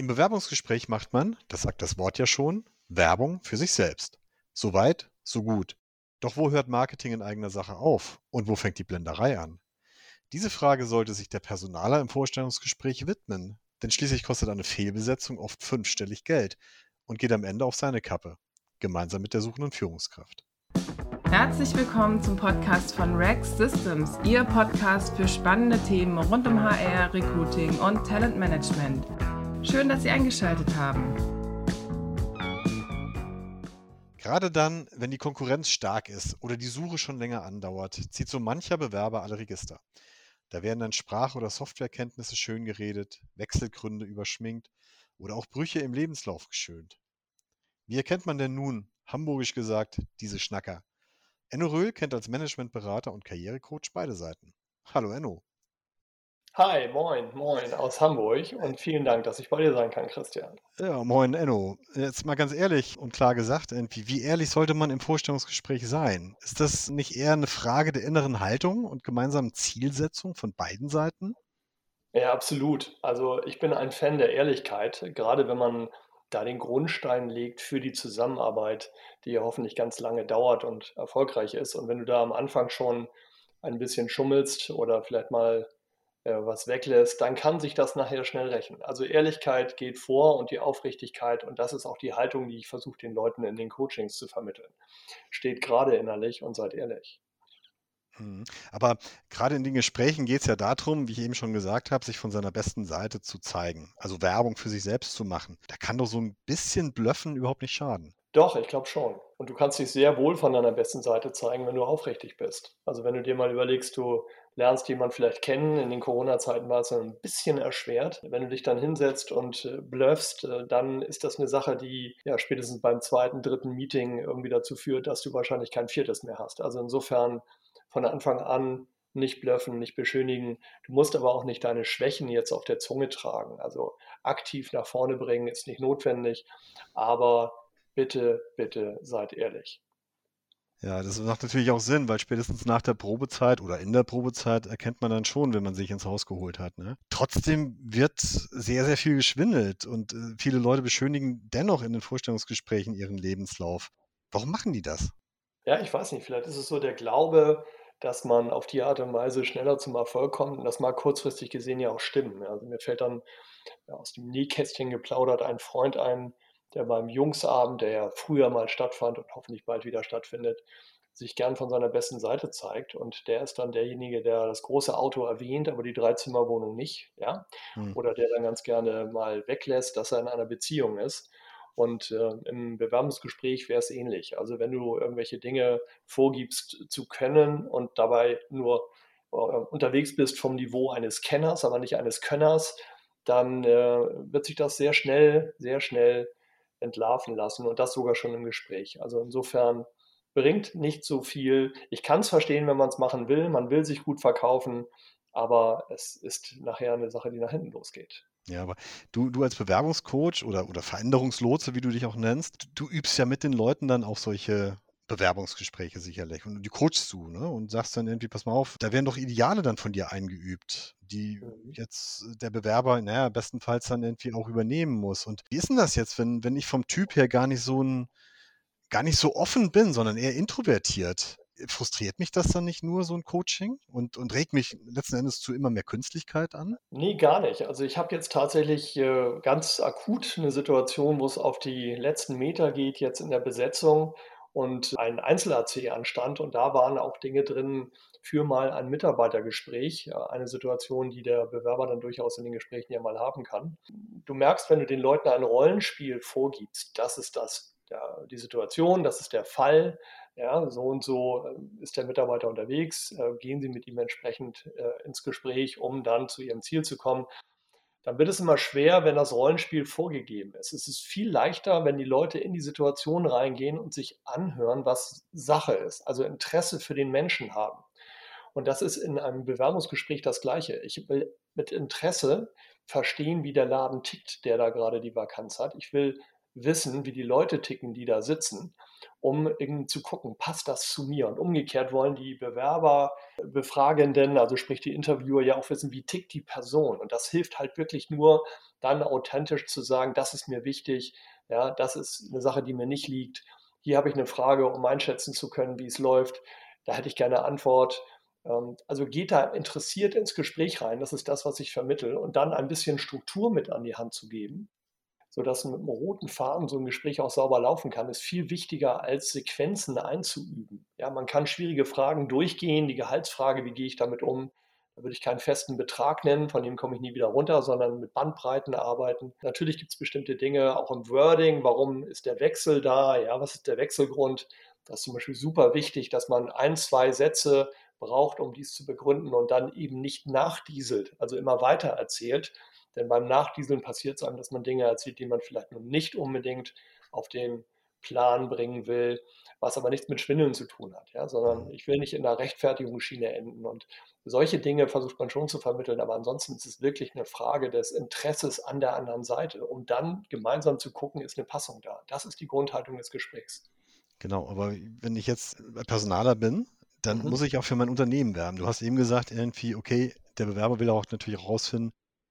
Im Bewerbungsgespräch macht man, das sagt das Wort ja schon, Werbung für sich selbst. So weit, so gut. Doch wo hört Marketing in eigener Sache auf und wo fängt die Blenderei an? Diese Frage sollte sich der Personaler im Vorstellungsgespräch widmen, denn schließlich kostet eine Fehlbesetzung oft fünfstellig Geld und geht am Ende auf seine Kappe, gemeinsam mit der suchenden Führungskraft. Herzlich willkommen zum Podcast von Rex Systems, Ihr Podcast für spannende Themen rund um HR, Recruiting und Talentmanagement. Schön, dass Sie eingeschaltet haben. Gerade dann, wenn die Konkurrenz stark ist oder die Suche schon länger andauert, zieht so mancher Bewerber alle Register. Da werden dann Sprach- oder Softwarekenntnisse schön geredet, Wechselgründe überschminkt oder auch Brüche im Lebenslauf geschönt. Wie erkennt man denn nun, hamburgisch gesagt, diese Schnacker? Enno Röhl kennt als Managementberater und Karrierecoach beide Seiten. Hallo Enno. Hi, moin, moin aus Hamburg und vielen Dank, dass ich bei dir sein kann, Christian. Ja, moin Enno. Jetzt mal ganz ehrlich und klar gesagt, irgendwie, wie ehrlich sollte man im Vorstellungsgespräch sein? Ist das nicht eher eine Frage der inneren Haltung und gemeinsamen Zielsetzung von beiden Seiten? Ja, absolut. Also ich bin ein Fan der Ehrlichkeit, gerade wenn man da den Grundstein legt für die Zusammenarbeit, die ja hoffentlich ganz lange dauert und erfolgreich ist. Und wenn du da am Anfang schon ein bisschen schummelst oder vielleicht mal was weglässt, dann kann sich das nachher schnell rächen. Also Ehrlichkeit geht vor und die Aufrichtigkeit und das ist auch die Haltung, die ich versuche den Leuten in den Coachings zu vermitteln. Steht gerade innerlich und seid ehrlich. Mhm. Aber gerade in den Gesprächen geht es ja darum, wie ich eben schon gesagt habe, sich von seiner besten Seite zu zeigen. Also Werbung für sich selbst zu machen. Da kann doch so ein bisschen Blöffen überhaupt nicht schaden. Doch, ich glaube schon. Und du kannst dich sehr wohl von deiner besten Seite zeigen, wenn du aufrichtig bist. Also wenn du dir mal überlegst, du lernst jemanden vielleicht kennen, in den Corona-Zeiten war es ein bisschen erschwert. Wenn du dich dann hinsetzt und äh, bluffst, äh, dann ist das eine Sache, die ja spätestens beim zweiten, dritten Meeting irgendwie dazu führt, dass du wahrscheinlich kein viertes mehr hast. Also insofern von Anfang an nicht bluffen, nicht beschönigen. Du musst aber auch nicht deine Schwächen jetzt auf der Zunge tragen. Also aktiv nach vorne bringen ist nicht notwendig, aber bitte, bitte seid ehrlich. Ja, das macht natürlich auch Sinn, weil spätestens nach der Probezeit oder in der Probezeit erkennt man dann schon, wenn man sich ins Haus geholt hat. Ne? Trotzdem wird sehr, sehr viel geschwindelt und äh, viele Leute beschönigen dennoch in den Vorstellungsgesprächen ihren Lebenslauf. Warum machen die das? Ja, ich weiß nicht, vielleicht ist es so der Glaube, dass man auf die Art und Weise schneller zum Erfolg kommt und das mag kurzfristig gesehen ja auch stimmen. Also mir fällt dann ja, aus dem Nähkästchen geplaudert ein Freund ein, der beim Jungsabend, der ja früher mal stattfand und hoffentlich bald wieder stattfindet, sich gern von seiner besten Seite zeigt. Und der ist dann derjenige, der das große Auto erwähnt, aber die Dreizimmerwohnung nicht, ja. Hm. Oder der dann ganz gerne mal weglässt, dass er in einer Beziehung ist. Und äh, im Bewerbungsgespräch wäre es ähnlich. Also wenn du irgendwelche Dinge vorgibst zu können und dabei nur äh, unterwegs bist vom Niveau eines Kenners, aber nicht eines Könners, dann äh, wird sich das sehr schnell, sehr schnell entlarven lassen und das sogar schon im Gespräch. Also insofern bringt nicht so viel. Ich kann es verstehen, wenn man es machen will. Man will sich gut verkaufen, aber es ist nachher eine Sache, die nach hinten losgeht. Ja, aber du, du als Bewerbungscoach oder, oder Veränderungslotse, wie du dich auch nennst, du übst ja mit den Leuten dann auch solche Bewerbungsgespräche sicherlich und die coachst du, ne? Und sagst dann irgendwie, pass mal auf, da werden doch Ideale dann von dir eingeübt, die mhm. jetzt der Bewerber, naja, bestenfalls dann irgendwie auch übernehmen muss. Und wie ist denn das jetzt, wenn, wenn ich vom Typ her gar nicht so ein, gar nicht so offen bin, sondern eher introvertiert? frustriert mich das dann nicht nur, so ein Coaching? Und, und regt mich letzten Endes zu immer mehr Künstlichkeit an? Nee, gar nicht. Also ich habe jetzt tatsächlich äh, ganz akut eine Situation, wo es auf die letzten Meter geht, jetzt in der Besetzung und ein Einzel-AC anstand. Und da waren auch Dinge drin für mal ein Mitarbeitergespräch, eine Situation, die der Bewerber dann durchaus in den Gesprächen ja mal haben kann. Du merkst, wenn du den Leuten ein Rollenspiel vorgibst, das ist das, ja, die Situation, das ist der Fall, ja, so und so äh, ist der Mitarbeiter unterwegs, äh, gehen Sie mit ihm entsprechend äh, ins Gespräch, um dann zu Ihrem Ziel zu kommen dann wird es immer schwer, wenn das Rollenspiel vorgegeben ist. Es ist viel leichter, wenn die Leute in die Situation reingehen und sich anhören, was Sache ist, also Interesse für den Menschen haben. Und das ist in einem Bewerbungsgespräch das Gleiche. Ich will mit Interesse verstehen, wie der Laden tickt, der da gerade die Vakanz hat. Ich will wissen, wie die Leute ticken, die da sitzen. Um zu gucken, passt das zu mir? Und umgekehrt wollen die Bewerber, Befragenden, also sprich die Interviewer, ja auch wissen, wie tickt die Person. Und das hilft halt wirklich nur, dann authentisch zu sagen, das ist mir wichtig, ja, das ist eine Sache, die mir nicht liegt. Hier habe ich eine Frage, um einschätzen zu können, wie es läuft. Da hätte ich gerne Antwort. Ähm, also geht da interessiert ins Gespräch rein, das ist das, was ich vermittle, und dann ein bisschen Struktur mit an die Hand zu geben, sodass mit einem roten Faden so ein Gespräch auch sauber laufen kann, ist viel wichtiger als Sequenzen einzuüben. Ja, man kann schwierige Fragen durchgehen, die Gehaltsfrage, wie gehe ich damit um, da würde ich keinen festen Betrag nennen, von dem komme ich nie wieder runter, sondern mit Bandbreiten arbeiten. Natürlich gibt es bestimmte Dinge, auch im Wording, warum ist der Wechsel da, ja, was ist der Wechselgrund. Das ist zum Beispiel super wichtig, dass man ein, zwei Sätze braucht, um dies zu begründen und dann eben nicht nachdieselt, also immer weiter erzählt. Denn beim Nachdieseln passiert es einem, dass man Dinge erzählt, die man vielleicht nun nicht unbedingt auf den Plan bringen will, was aber nichts mit Schwindeln zu tun hat, ja, sondern mhm. ich will nicht in einer Rechtfertigungsschiene enden. Und solche Dinge versucht man schon zu vermitteln, aber ansonsten ist es wirklich eine Frage des Interesses an der anderen Seite, um dann gemeinsam zu gucken, ist eine Passung da. Das ist die Grundhaltung des Gesprächs. Genau, aber wenn ich jetzt Personaler bin, dann mhm. muss ich auch für mein Unternehmen werben. Du hast eben gesagt, irgendwie, okay, der Bewerber will auch natürlich herausfinden,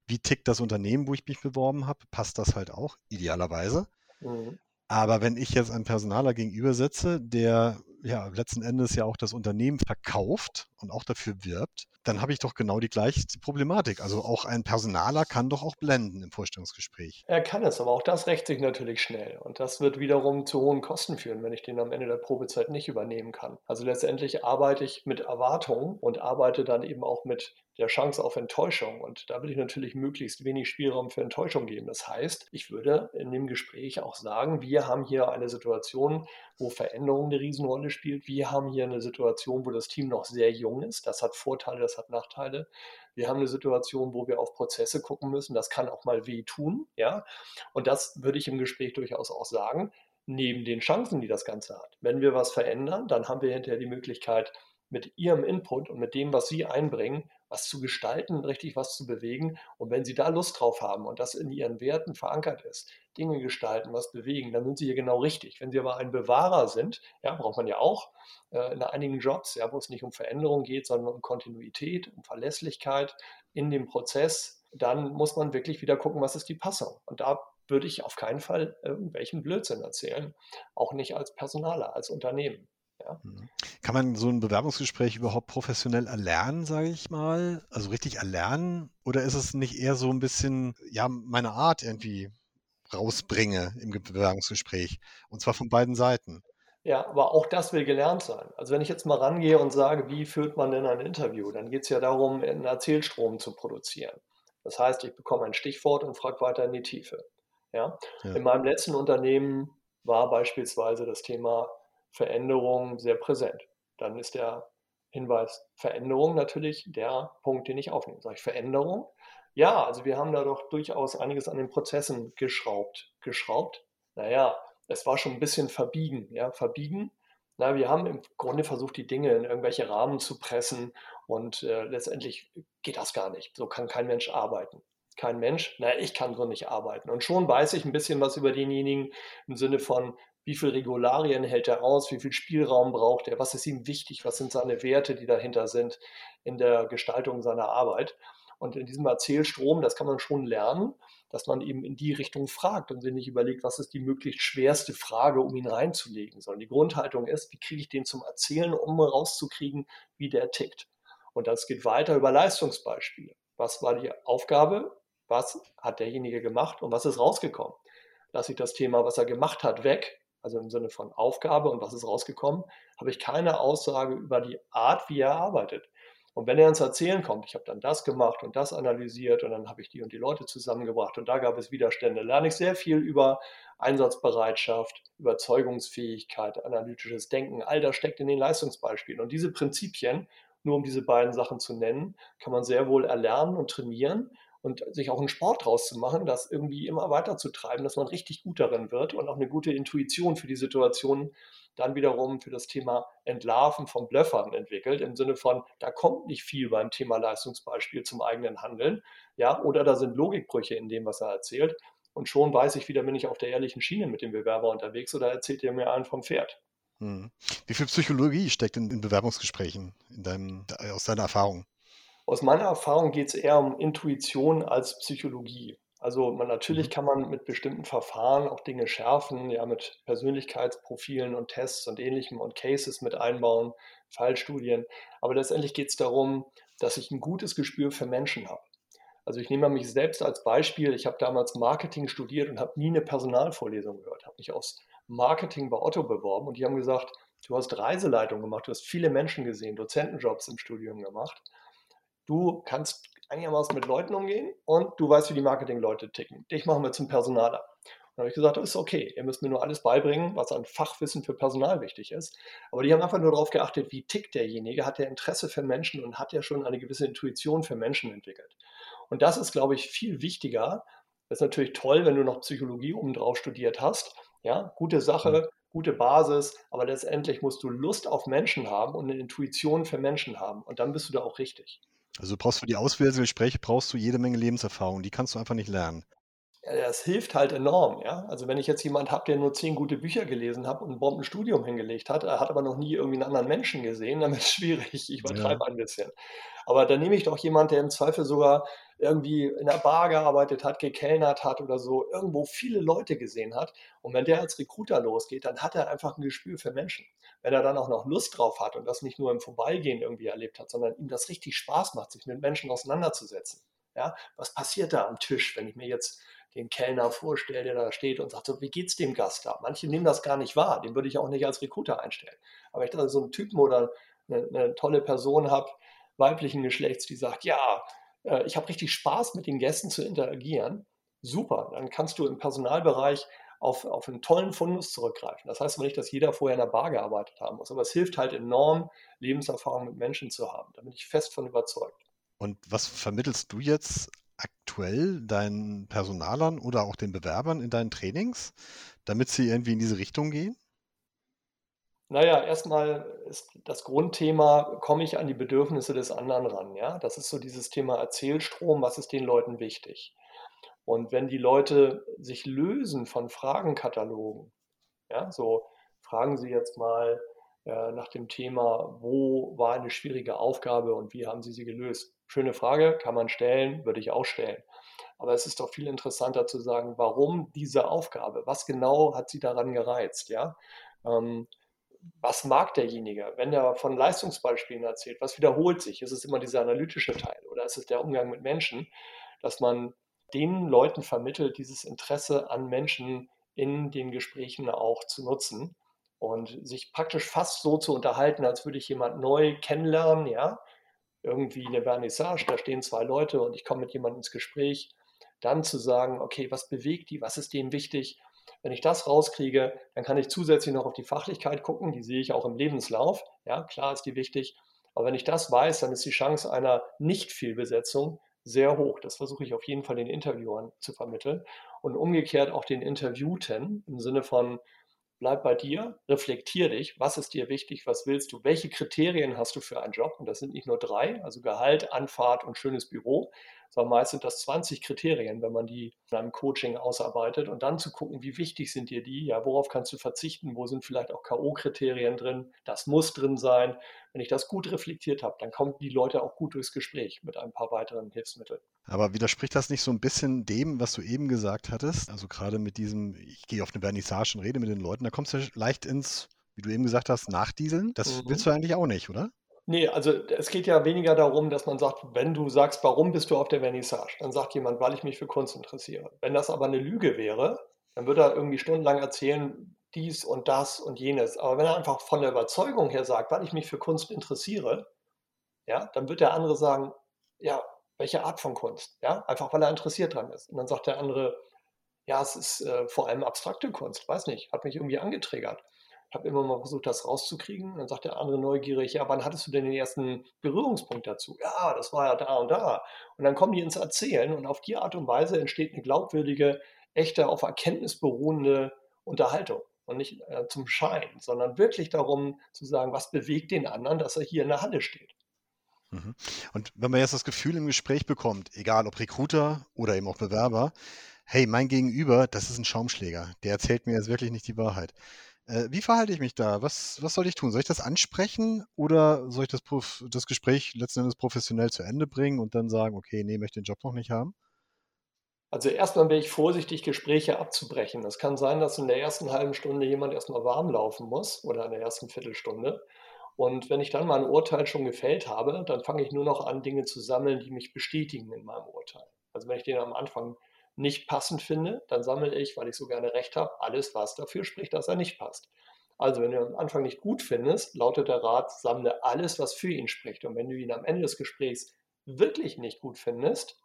wie tickt das Unternehmen, wo ich mich beworben habe. Passt das halt auch, idealerweise. Mhm. Aber wenn ich jetzt einen Personaler gegenüber sitze, der ja letzten Endes ja auch das Unternehmen verkauft und auch dafür wirbt, dann habe ich doch genau die gleiche Problematik. Also auch ein Personaler kann doch auch blenden im Vorstellungsgespräch. Er kann es, aber auch das rächt sich natürlich schnell. Und das wird wiederum zu hohen Kosten führen, wenn ich den am Ende der Probezeit nicht übernehmen kann. Also letztendlich arbeite ich mit Erwartungen und arbeite dann eben auch mit der Chance auf Enttäuschung. Und da will ich natürlich möglichst wenig Spielraum für Enttäuschung geben. Das heißt, ich würde in dem Gespräch auch sagen, wir haben hier eine Situation, wo Veränderung eine Riesenrolle spielt. Wir haben hier eine Situation, wo das Team noch sehr jung ist. Das hat Vorteile, das hat Nachteile. Wir haben eine Situation, wo wir auf Prozesse gucken müssen. Das kann auch mal wehtun. Ja? Und das würde ich im Gespräch durchaus auch sagen, neben den Chancen, die das Ganze hat. Wenn wir was verändern, dann haben wir hinterher die Möglichkeit, mit ihrem Input und mit dem, was sie einbringen, was zu gestalten, richtig was zu bewegen. Und wenn sie da Lust drauf haben und das in ihren Werten verankert ist, Dinge gestalten, was bewegen, dann sind sie hier genau richtig. Wenn sie aber ein Bewahrer sind, ja, braucht man ja auch äh, in einigen Jobs, ja, wo es nicht um Veränderung geht, sondern um Kontinuität, um Verlässlichkeit in dem Prozess, dann muss man wirklich wieder gucken, was ist die Passung. Und da würde ich auf keinen Fall irgendwelchen Blödsinn erzählen, auch nicht als Personaler, als Unternehmen. Ja. Mhm. Kann man so ein Bewerbungsgespräch überhaupt professionell erlernen, sage ich mal? Also richtig erlernen? Oder ist es nicht eher so ein bisschen, ja, meine Art irgendwie rausbringe im Bewerbungsgespräch? Und zwar von beiden Seiten. Ja, aber auch das will gelernt sein. Also wenn ich jetzt mal rangehe und sage, wie führt man denn ein Interview, dann geht es ja darum, einen Erzählstrom zu produzieren. Das heißt, ich bekomme ein Stichwort und frage weiter in die Tiefe. Ja? ja. In meinem letzten Unternehmen war beispielsweise das Thema Veränderung sehr präsent. Dann ist der Hinweis Veränderung natürlich der Punkt, den ich aufnehme. Sage ich Veränderung? Ja, also wir haben da doch durchaus einiges an den Prozessen geschraubt. Geschraubt? Naja, es war schon ein bisschen verbiegen. Ja, verbiegen. Na, wir haben im Grunde versucht, die Dinge in irgendwelche Rahmen zu pressen und äh, letztendlich geht das gar nicht. So kann kein Mensch arbeiten. Kein Mensch, na, ich kann so nicht arbeiten. Und schon weiß ich ein bisschen was über denjenigen im Sinne von, wie viel Regularien hält er aus, wie viel Spielraum braucht er, was ist ihm wichtig, was sind seine Werte, die dahinter sind in der Gestaltung seiner Arbeit. Und in diesem Erzählstrom, das kann man schon lernen, dass man eben in die Richtung fragt und sich nicht überlegt, was ist die möglichst schwerste Frage, um ihn reinzulegen, sondern die Grundhaltung ist, wie kriege ich den zum Erzählen, um rauszukriegen, wie der tickt. Und das geht weiter über Leistungsbeispiele. Was war die Aufgabe? Was hat derjenige gemacht und was ist rausgekommen? Lasse ich das Thema, was er gemacht hat, weg also im Sinne von Aufgabe und was ist rausgekommen, habe ich keine Aussage über die Art, wie er arbeitet. Und wenn er ins Erzählen kommt, ich habe dann das gemacht und das analysiert und dann habe ich die und die Leute zusammengebracht und da gab es Widerstände, lerne ich sehr viel über Einsatzbereitschaft, Überzeugungsfähigkeit, analytisches Denken. All das steckt in den Leistungsbeispielen. Und diese Prinzipien, nur um diese beiden Sachen zu nennen, kann man sehr wohl erlernen und trainieren und sich auch einen Sport draus zu machen, das irgendwie immer weiter zu treiben, dass man richtig gut darin wird und auch eine gute Intuition für die Situation dann wiederum für das Thema Entlarven von Blöffern entwickelt, im Sinne von, da kommt nicht viel beim Thema Leistungsbeispiel zum eigenen Handeln, ja, oder da sind Logikbrüche in dem, was er erzählt. und schon weiß ich wieder, bin ich auf der ehrlichen Schiene mit dem Bewerber unterwegs oder erzählt er mir einen vom Pferd. Hm. Wie viel Psychologie steckt in, in Bewerbungsgesprächen in deinem, aus deiner Erfahrung? Aus meiner Erfahrung geht es eher um Intuition als Psychologie. Also man, natürlich mhm. kann man mit bestimmten Verfahren auch Dinge schärfen, ja, mit Persönlichkeitsprofilen und Tests und ähnlichem und Cases mit einbauen, Fallstudien. Aber letztendlich geht es darum, dass ich ein gutes Gespür für Menschen habe. Also ich nehme mich selbst als Beispiel. Ich habe damals Marketing studiert und habe nie eine Personalvorlesung gehört. Habe mich aus Marketing bei Otto beworben und die haben gesagt, du hast Reiseleitung gemacht, du hast viele Menschen gesehen, Dozentenjobs im Studium gemacht. Du kannst einigermaßen mit Leuten umgehen und du weißt, wie die Marketingleute ticken. Dich machen wir zum Personaler. Und dann habe ich gesagt, das ist okay, ihr müsst mir nur alles beibringen, was an Fachwissen für Personal wichtig ist. Aber die haben einfach nur darauf geachtet, wie tickt derjenige, hat der Interesse für Menschen und hat ja schon eine gewisse Intuition für Menschen entwickelt. Und das ist, glaube ich, viel wichtiger. Das ist natürlich toll, wenn du noch Psychologie obendrauf studiert hast. Ja, gute Sache, mhm. gute Basis, aber letztendlich musst du Lust auf Menschen haben und eine Intuition für Menschen haben. Und dann bist du da auch richtig. Also du brauchst für die Auswahlgespräche brauchst du jede Menge Lebenserfahrung. Die kannst du einfach nicht lernen. Das hilft halt enorm, ja. Also wenn ich jetzt jemand habe, der nur zehn gute Bücher gelesen hat und ein Bombenstudium hingelegt hat, er hat aber noch nie irgendwie einen anderen Menschen gesehen, dann ist es schwierig. Ich übertreibe ja. ein bisschen. Aber dann nehme ich doch jemand, der im Zweifel sogar irgendwie in der Bar gearbeitet hat, gekellnert hat oder so, irgendwo viele Leute gesehen hat. Und wenn der als Recruiter losgeht, dann hat er einfach ein Gespür für Menschen. Wenn er dann auch noch Lust drauf hat und das nicht nur im Vorbeigehen irgendwie erlebt hat, sondern ihm das richtig Spaß macht, sich mit Menschen auseinanderzusetzen. Ja, was passiert da am Tisch, wenn ich mir jetzt den Kellner vorstelle, der da steht und sagt, so, wie geht's dem Gast da? Manche nehmen das gar nicht wahr, den würde ich auch nicht als Recruiter einstellen. Aber ich da so einen Typen oder eine, eine tolle Person habe, weiblichen Geschlechts, die sagt, ja, äh, ich habe richtig Spaß mit den Gästen zu interagieren, super, dann kannst du im Personalbereich auf, auf einen tollen Fundus zurückgreifen. Das heißt aber nicht, dass jeder vorher in der Bar gearbeitet haben muss, aber es hilft halt enorm, Lebenserfahrung mit Menschen zu haben. Da bin ich fest von überzeugt. Und was vermittelst du jetzt aktuell deinen Personalern oder auch den Bewerbern in deinen Trainings, damit sie irgendwie in diese Richtung gehen? Naja, erstmal ist das Grundthema, komme ich an die Bedürfnisse des anderen ran, ja? Das ist so dieses Thema Erzählstrom, was ist den Leuten wichtig? Und wenn die Leute sich lösen von Fragenkatalogen, ja, so fragen Sie jetzt mal äh, nach dem Thema, wo war eine schwierige Aufgabe und wie haben Sie sie gelöst? Schöne Frage, kann man stellen, würde ich auch stellen. Aber es ist doch viel interessanter zu sagen, warum diese Aufgabe? Was genau hat Sie daran gereizt? Ja? Ähm, was mag derjenige? Wenn er von Leistungsbeispielen erzählt, was wiederholt sich? Ist es immer dieser analytische Teil oder ist es der Umgang mit Menschen, dass man den Leuten vermittelt, dieses Interesse an Menschen in den Gesprächen auch zu nutzen und sich praktisch fast so zu unterhalten, als würde ich jemand neu kennenlernen, ja, irgendwie eine Vernissage, da stehen zwei Leute und ich komme mit jemandem ins Gespräch, dann zu sagen, okay, was bewegt die, was ist denen wichtig wenn ich das rauskriege, dann kann ich zusätzlich noch auf die Fachlichkeit gucken. Die sehe ich auch im Lebenslauf. Ja, klar ist die wichtig. Aber wenn ich das weiß, dann ist die Chance einer Nicht-Fehlbesetzung sehr hoch. Das versuche ich auf jeden Fall den Interviewern zu vermitteln. Und umgekehrt auch den Interviewten im Sinne von, bleib bei dir, reflektier dich, was ist dir wichtig, was willst du, welche Kriterien hast du für einen Job? Und das sind nicht nur drei, also Gehalt, Anfahrt und schönes Büro, sondern meist sind das 20 Kriterien, wenn man die in einem Coaching ausarbeitet und dann zu gucken, wie wichtig sind dir die, ja, worauf kannst du verzichten, wo sind vielleicht auch K.O.-Kriterien drin, das muss drin sein. Wenn ich das gut reflektiert habe, dann kommen die Leute auch gut durchs Gespräch mit ein paar weiteren Hilfsmitteln. Aber widerspricht das nicht so ein bisschen dem, was du eben gesagt hattest? Also gerade mit diesem, ich gehe auf eine Vernissage und rede mit den Leuten, da kommst du leicht ins, wie du eben gesagt hast, Nachdieseln. Das mhm. willst du eigentlich auch nicht, oder? Nee, also es geht ja weniger darum, dass man sagt, wenn du sagst, warum bist du auf der Vernissage, dann sagt jemand, weil ich mich für Kunst interessiere. Wenn das aber eine Lüge wäre, dann würde er irgendwie stundenlang erzählen, dies und das und jenes. Aber wenn er einfach von der Überzeugung her sagt, weil ich mich für Kunst interessiere, ja, dann wird der andere sagen, ja, welche Art von Kunst? Ja, einfach weil er interessiert dran ist. Und dann sagt der andere, ja, es ist äh, vor allem abstrakte Kunst, weiß nicht, hat mich irgendwie angetriggert habe immer mal versucht, das rauszukriegen. Dann sagt der andere neugierig, ja, wann hattest du denn den ersten Berührungspunkt dazu? Ja, das war ja da und da. Und dann kommen die ins Erzählen und auf die Art und Weise entsteht eine glaubwürdige, echte, auf Erkenntnis beruhende Unterhaltung. Und nicht äh, zum Schein, sondern wirklich darum zu sagen, was bewegt den anderen, dass er hier in der Halle steht. Mhm. Und wenn man jetzt das Gefühl im Gespräch bekommt, egal ob Recruiter oder eben auch Bewerber, hey, mein Gegenüber, das ist ein Schaumschläger. Der erzählt mir jetzt wirklich nicht die Wahrheit. Äh, wie verhalte ich mich da? Was, was soll ich tun? Soll ich das ansprechen oder soll ich das, das Gespräch letzten Endes professionell zu Ende bringen und dann sagen, okay, nee, möchte den Job noch nicht haben? Also erstmal bin ich vorsichtig, Gespräche abzubrechen. Es kann sein, dass in der ersten halben Stunde jemand erstmal warm laufen muss oder in der ersten Viertelstunde. Und wenn ich dann mal ein Urteil schon gefällt habe, dann fange ich nur noch an, Dinge zu sammeln, die mich bestätigen in meinem Urteil. Also wenn ich den am Anfang nicht passend finde, dann sammle ich, weil ich so gerne recht habe, alles, was dafür spricht, dass er nicht passt. Also wenn du am Anfang nicht gut findest, lautet der Rat, sammle alles, was für ihn spricht. Und wenn du ihn am Ende des Gesprächs wirklich nicht gut findest,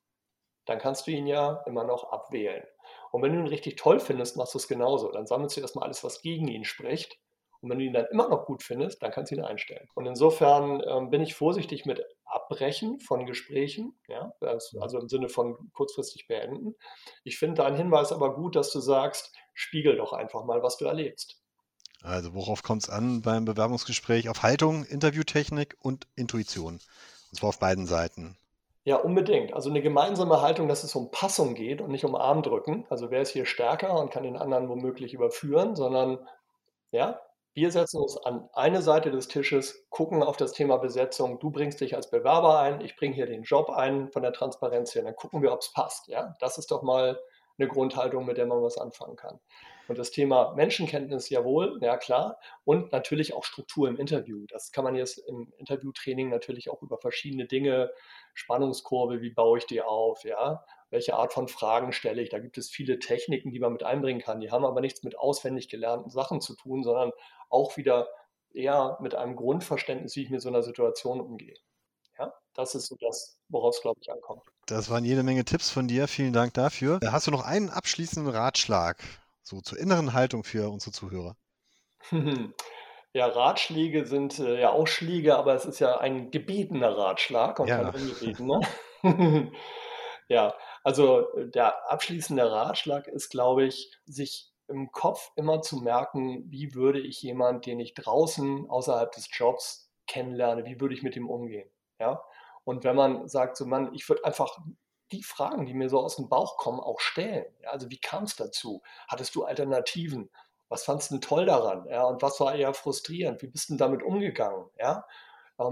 dann kannst du ihn ja immer noch abwählen. Und wenn du ihn richtig toll findest, machst du es genauso. Dann sammelst du erstmal alles, was gegen ihn spricht. Und wenn du ihn dann immer noch gut findest, dann kannst du ihn einstellen. Und insofern ähm, bin ich vorsichtig mit Abbrechen von Gesprächen, ja, also im Sinne von kurzfristig beenden. Ich finde deinen Hinweis aber gut, dass du sagst, spiegel doch einfach mal, was du erlebst. Also worauf kommt es an beim Bewerbungsgespräch? Auf Haltung, Interviewtechnik und Intuition. Und zwar auf beiden Seiten. Ja, unbedingt. Also eine gemeinsame Haltung, dass es um Passung geht und nicht um Armdrücken. Also wer ist hier stärker und kann den anderen womöglich überführen, sondern ja, wir setzen uns an eine Seite des Tisches, gucken auf das Thema Besetzung. Du bringst dich als Bewerber ein, ich bringe hier den Job ein von der Transparenz her. Dann gucken wir, ob es passt. Ja? Das ist doch mal eine Grundhaltung, mit der man was anfangen kann. Und das Thema Menschenkenntnis, jawohl, ja klar. Und natürlich auch Struktur im Interview. Das kann man jetzt im Interviewtraining natürlich auch über verschiedene Dinge, Spannungskurve, wie baue ich die auf, ja, welche Art von Fragen stelle ich. Da gibt es viele Techniken, die man mit einbringen kann. Die haben aber nichts mit auswendig gelernten Sachen zu tun, sondern auch wieder eher mit einem Grundverständnis, wie ich mit so einer Situation umgehe. Ja, das ist so das, worauf es, glaube ich, ankommt. Das waren jede Menge Tipps von dir. Vielen Dank dafür. Hast du noch einen abschließenden Ratschlag so zur inneren Haltung für unsere Zuhörer? Ja, Ratschläge sind äh, ja auch Schläge, aber es ist ja ein gebietener Ratschlag und Ja. kein ungebetener. Ja, also äh, der abschließende Ratschlag ist, glaube ich, sich im Kopf immer zu merken, wie würde ich jemand, den ich draußen außerhalb des Jobs kennenlerne, wie würde ich mit ihm umgehen? Ja? Und wenn man sagt, so Mann, ich würde einfach die Fragen, die mir so aus dem Bauch kommen, auch stellen. Ja? Also wie kam es dazu? Hattest du Alternativen? Was fandest du toll daran? Ja? Und was war eher frustrierend? Wie bist du damit umgegangen? Ja?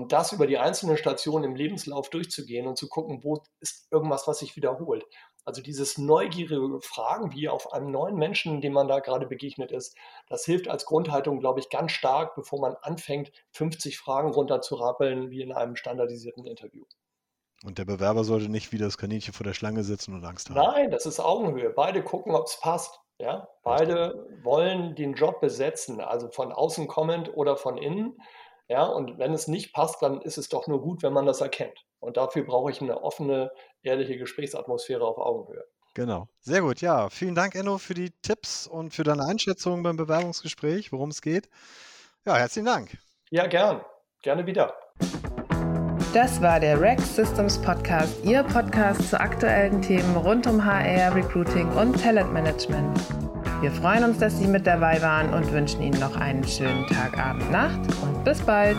Das über die einzelnen Stationen im Lebenslauf durchzugehen und zu gucken, wo ist irgendwas, was sich wiederholt. Also dieses neugierige Fragen, wie auf einem neuen Menschen, dem man da gerade begegnet ist, das hilft als Grundhaltung, glaube ich, ganz stark, bevor man anfängt, 50 Fragen runterzurappeln, wie in einem standardisierten Interview. Und der Bewerber sollte nicht wie das Kaninchen vor der Schlange sitzen und Angst haben. Nein, das ist Augenhöhe. Beide gucken, ob es passt. Ja? Beide wollen den Job besetzen, also von außen kommend oder von innen. Ja, und wenn es nicht passt, dann ist es doch nur gut, wenn man das erkennt. Und dafür brauche ich eine offene, ehrliche Gesprächsatmosphäre auf Augenhöhe. Genau. Sehr gut. Ja, vielen Dank, Enno, für die Tipps und für deine Einschätzung beim Bewerbungsgespräch, worum es geht. Ja, herzlichen Dank. Ja, gern. Gerne wieder. Das war der Rex Systems Podcast, Ihr Podcast zu aktuellen Themen rund um HR, Recruiting und Talentmanagement. Wir freuen uns, dass Sie mit dabei waren und wünschen Ihnen noch einen schönen Tag, Abend, Nacht und bis bald.